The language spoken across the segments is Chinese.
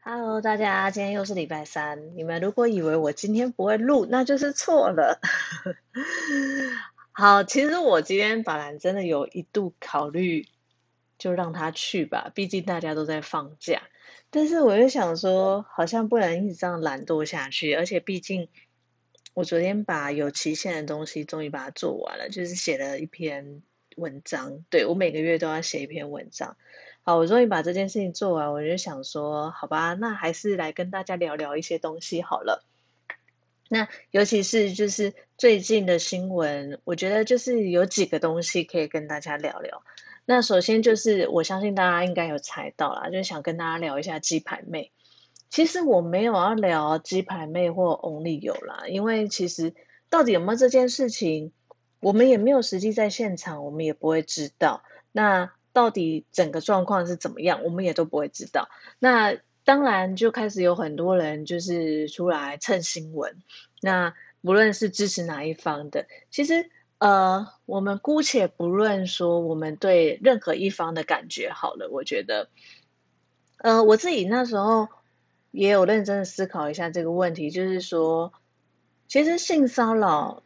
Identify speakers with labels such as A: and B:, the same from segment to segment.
A: Hello，大家，今天又是礼拜三。你们如果以为我今天不会录，那就是错了。好，其实我今天本来真的有一度考虑，就让他去吧，毕竟大家都在放假。但是我又想说，好像不能一直这样懒惰下去，而且毕竟我昨天把有期限的东西终于把它做完了，就是写了一篇文章。对我每个月都要写一篇文章。好，我终于把这件事情做完，我就想说，好吧，那还是来跟大家聊聊一些东西好了。那尤其是就是最近的新闻，我觉得就是有几个东西可以跟大家聊聊。那首先就是我相信大家应该有猜到啦，就想跟大家聊一下鸡排妹。其实我没有要聊鸡排妹或 Only 有啦，因为其实到底有没有这件事情，我们也没有实际在现场，我们也不会知道。那到底整个状况是怎么样，我们也都不会知道。那当然就开始有很多人就是出来蹭新闻。那不论是支持哪一方的，其实呃，我们姑且不论说我们对任何一方的感觉好了。我觉得，呃，我自己那时候也有认真的思考一下这个问题，就是说，其实性骚扰。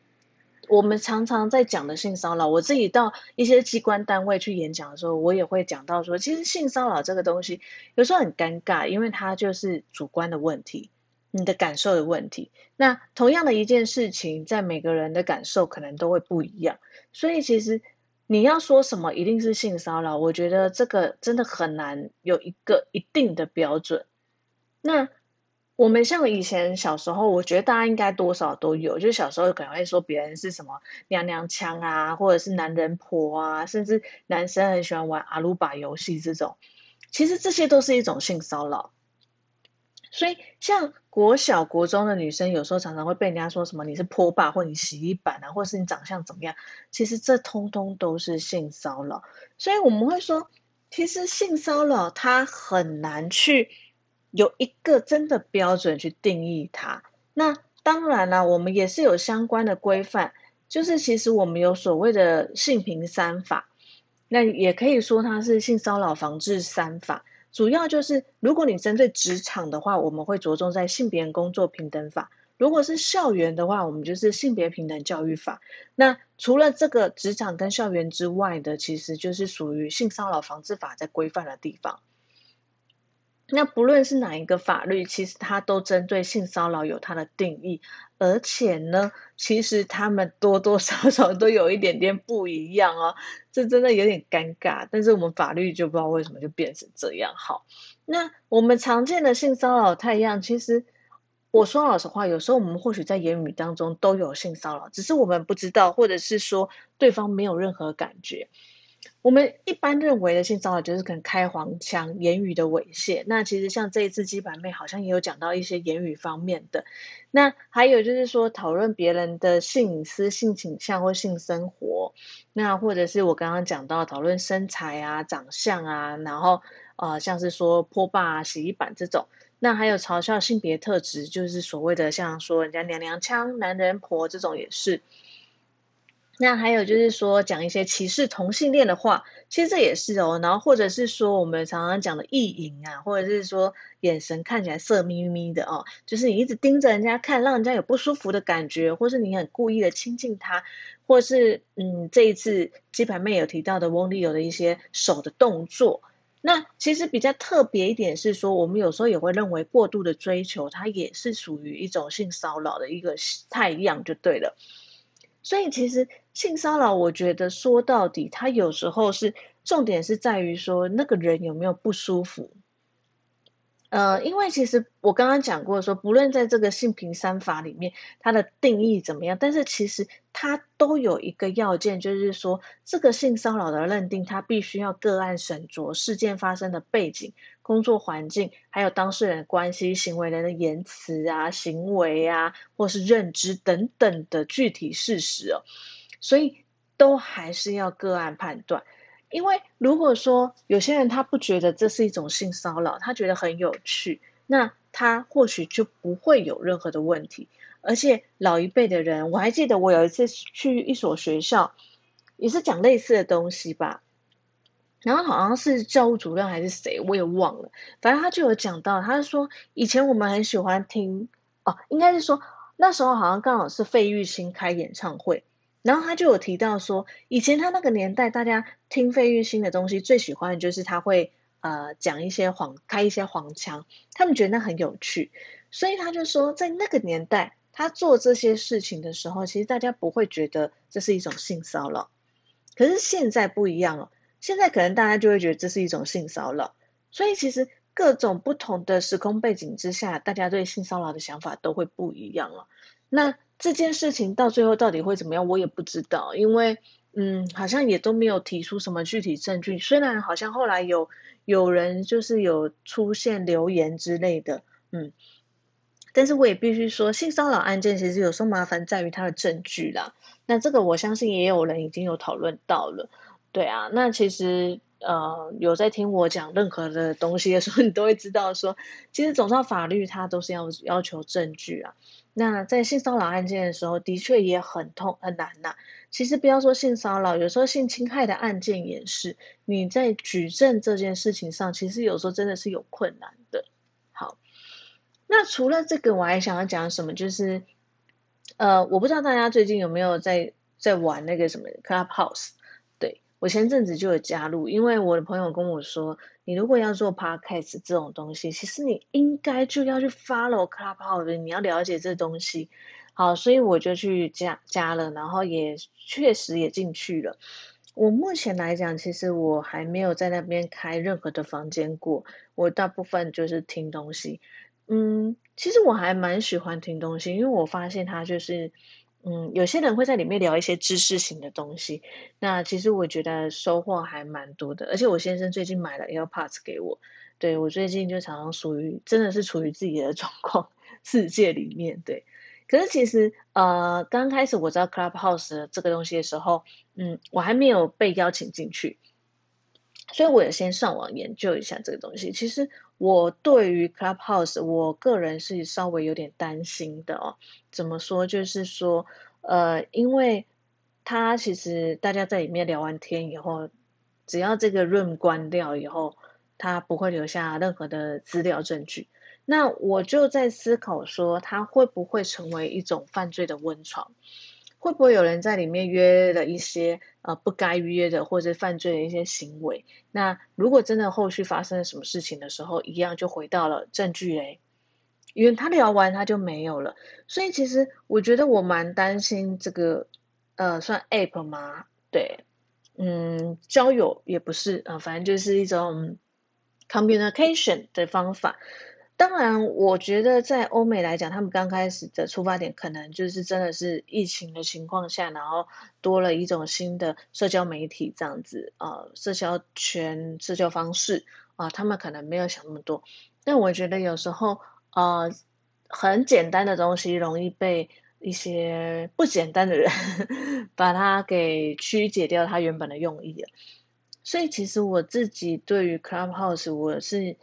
A: 我们常常在讲的性骚扰，我自己到一些机关单位去演讲的时候，我也会讲到说，其实性骚扰这个东西有时候很尴尬，因为它就是主观的问题，你的感受的问题。那同样的一件事情，在每个人的感受可能都会不一样，所以其实你要说什么一定是性骚扰，我觉得这个真的很难有一个一定的标准。那我们像以前小时候，我觉得大家应该多少都有，就是小时候可能会说别人是什么娘娘腔啊，或者是男人婆啊，甚至男生很喜欢玩阿鲁巴游戏这种，其实这些都是一种性骚扰。所以像国小国中的女生，有时候常常会被人家说什么你是泼霸，或你洗衣板啊，或是你长相怎么样，其实这通通都是性骚扰。所以我们会说，其实性骚扰它很难去。有一个真的标准去定义它，那当然了，我们也是有相关的规范，就是其实我们有所谓的性平三法，那也可以说它是性骚扰防治三法，主要就是如果你针对职场的话，我们会着重在性别工作平等法；如果是校园的话，我们就是性别平等教育法。那除了这个职场跟校园之外的，其实就是属于性骚扰防治法在规范的地方。那不论是哪一个法律，其实它都针对性骚扰有它的定义，而且呢，其实他们多多少少 都有一点点不一样哦，这真的有点尴尬。但是我们法律就不知道为什么就变成这样。好，那我们常见的性骚扰太阳，其实我说老实话，有时候我们或许在言语当中都有性骚扰，只是我们不知道，或者是说对方没有任何感觉。我们一般认为的性骚扰就是可能开黄腔、言语的猥亵。那其实像这一次鸡排妹好像也有讲到一些言语方面的。那还有就是说讨论别人的性隐私、性倾向或性生活。那或者是我刚刚讲到讨论身材啊、长相啊，然后呃像是说泼霸啊、洗衣板这种。那还有嘲笑性别特质，就是所谓的像说人家娘娘腔、男人婆这种也是。那还有就是说讲一些歧视同性恋的话，其实这也是哦。然后或者是说我们常常讲的意淫啊，或者是说眼神看起来色眯眯的哦，就是你一直盯着人家看，让人家有不舒服的感觉，或是你很故意的亲近他，或是嗯这一次鸡排妹有提到的翁立友的一些手的动作。那其实比较特别一点是说，我们有时候也会认为过度的追求，它也是属于一种性骚扰的一个态样，就对了。所以其实性骚扰，我觉得说到底，它有时候是重点是在于说那个人有没有不舒服。呃，因为其实我刚刚讲过说，不论在这个性平三法里面，它的定义怎么样，但是其实它都有一个要件，就是说这个性骚扰的认定，它必须要个案审酌事件发生的背景、工作环境，还有当事人关系、行为人的言辞啊、行为啊，或是认知等等的具体事实哦，所以都还是要个案判断。因为如果说有些人他不觉得这是一种性骚扰，他觉得很有趣，那他或许就不会有任何的问题。而且老一辈的人，我还记得我有一次去一所学校，也是讲类似的东西吧。然后好像是教务主任还是谁，我也忘了。反正他就有讲到，他说以前我们很喜欢听，哦，应该是说那时候好像刚好是费玉清开演唱会，然后他就有提到说，以前他那个年代，大家听费玉清的东西最喜欢的就是他会呃讲一些黄开一些黄腔，他们觉得那很有趣，所以他就说在那个年代他做这些事情的时候，其实大家不会觉得这是一种性骚扰，可是现在不一样了。现在可能大家就会觉得这是一种性骚扰，所以其实各种不同的时空背景之下，大家对性骚扰的想法都会不一样了。那这件事情到最后到底会怎么样，我也不知道，因为嗯，好像也都没有提出什么具体证据。虽然好像后来有有人就是有出现留言之类的，嗯，但是我也必须说，性骚扰案件其实有时候麻烦在于它的证据啦。那这个我相信也有人已经有讨论到了。对啊，那其实呃有在听我讲任何的东西的时候，你都会知道说，其实总上法律它都是要要求证据啊。那在性骚扰案件的时候，的确也很痛很难呐。其实不要说性骚扰，有时候性侵害的案件也是，你在举证这件事情上，其实有时候真的是有困难的。好，那除了这个，我还想要讲什么？就是呃，我不知道大家最近有没有在在玩那个什么 Clubhouse。我前阵子就有加入，因为我的朋友跟我说，你如果要做 podcast 这种东西，其实你应该就要去 follow Clubhouse，你要了解这东西。好，所以我就去加加了，然后也确实也进去了。我目前来讲，其实我还没有在那边开任何的房间过，我大部分就是听东西。嗯，其实我还蛮喜欢听东西，因为我发现它就是。嗯，有些人会在里面聊一些知识型的东西，那其实我觉得收获还蛮多的。而且我先生最近买了 AirPods 给我，对我最近就常常属于真的是处于自己的状况 世界里面，对。可是其实呃，刚开始我知道 Clubhouse 这个东西的时候，嗯，我还没有被邀请进去。所以我也先上网研究一下这个东西。其实我对于 Clubhouse，我个人是稍微有点担心的哦。怎么说？就是说，呃，因为它其实大家在里面聊完天以后，只要这个 room 关掉以后，它不会留下任何的资料证据。那我就在思考说，它会不会成为一种犯罪的温床？会不会有人在里面约了一些呃不该约的或者犯罪的一些行为？那如果真的后续发生了什么事情的时候，一样就回到了证据嘞，因为他聊完他就没有了。所以其实我觉得我蛮担心这个呃算 app 吗？对，嗯，交友也不是啊，反正就是一种 communication 的方法。当然，我觉得在欧美来讲，他们刚开始的出发点可能就是真的是疫情的情况下，然后多了一种新的社交媒体这样子啊，社交圈、社交方式啊，他们可能没有想那么多。但我觉得有时候呃，很简单的东西容易被一些不简单的人 把它给曲解掉它原本的用意了。所以其实我自己对于 Clubhouse 我是。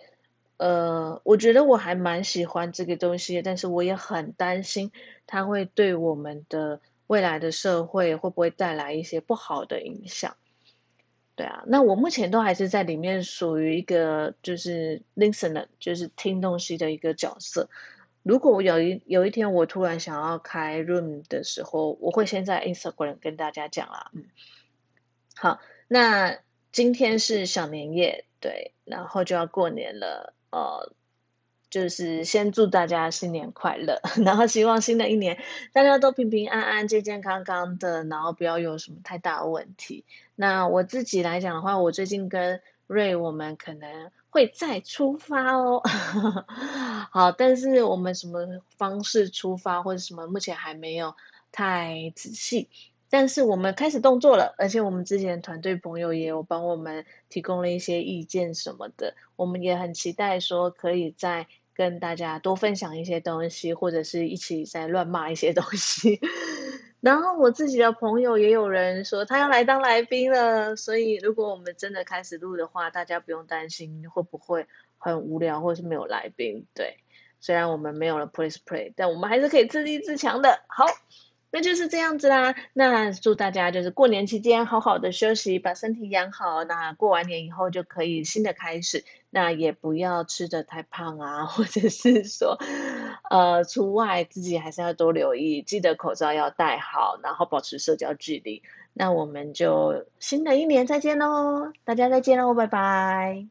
A: 呃，我觉得我还蛮喜欢这个东西，但是我也很担心它会对我们的未来的社会会不会带来一些不好的影响。对啊，那我目前都还是在里面属于一个就是 listener，就是听东西的一个角色。如果我有一有一天我突然想要开 room 的时候，我会先在 Instagram 跟大家讲啦。嗯，好，那今天是小年夜，对，然后就要过年了。呃，就是先祝大家新年快乐，然后希望新的一年大家都平平安安、健健康康的，然后不要有什么太大的问题。那我自己来讲的话，我最近跟瑞我们可能会再出发哦。好，但是我们什么方式出发或者什么，目前还没有太仔细。但是我们开始动作了，而且我们之前团队朋友也有帮我们提供了一些意见什么的，我们也很期待说可以再跟大家多分享一些东西，或者是一起再乱骂一些东西。然后我自己的朋友也有人说他要来当来宾了，所以如果我们真的开始录的话，大家不用担心会不会很无聊或是没有来宾。对，虽然我们没有了 Please Play，但我们还是可以自立自强的。好。那就是这样子啦。那祝大家就是过年期间好好的休息，把身体养好。那过完年以后就可以新的开始。那也不要吃的太胖啊，或者是说，呃，出外自己还是要多留意，记得口罩要戴好，然后保持社交距离。那我们就新的一年再见喽，大家再见喽，拜拜。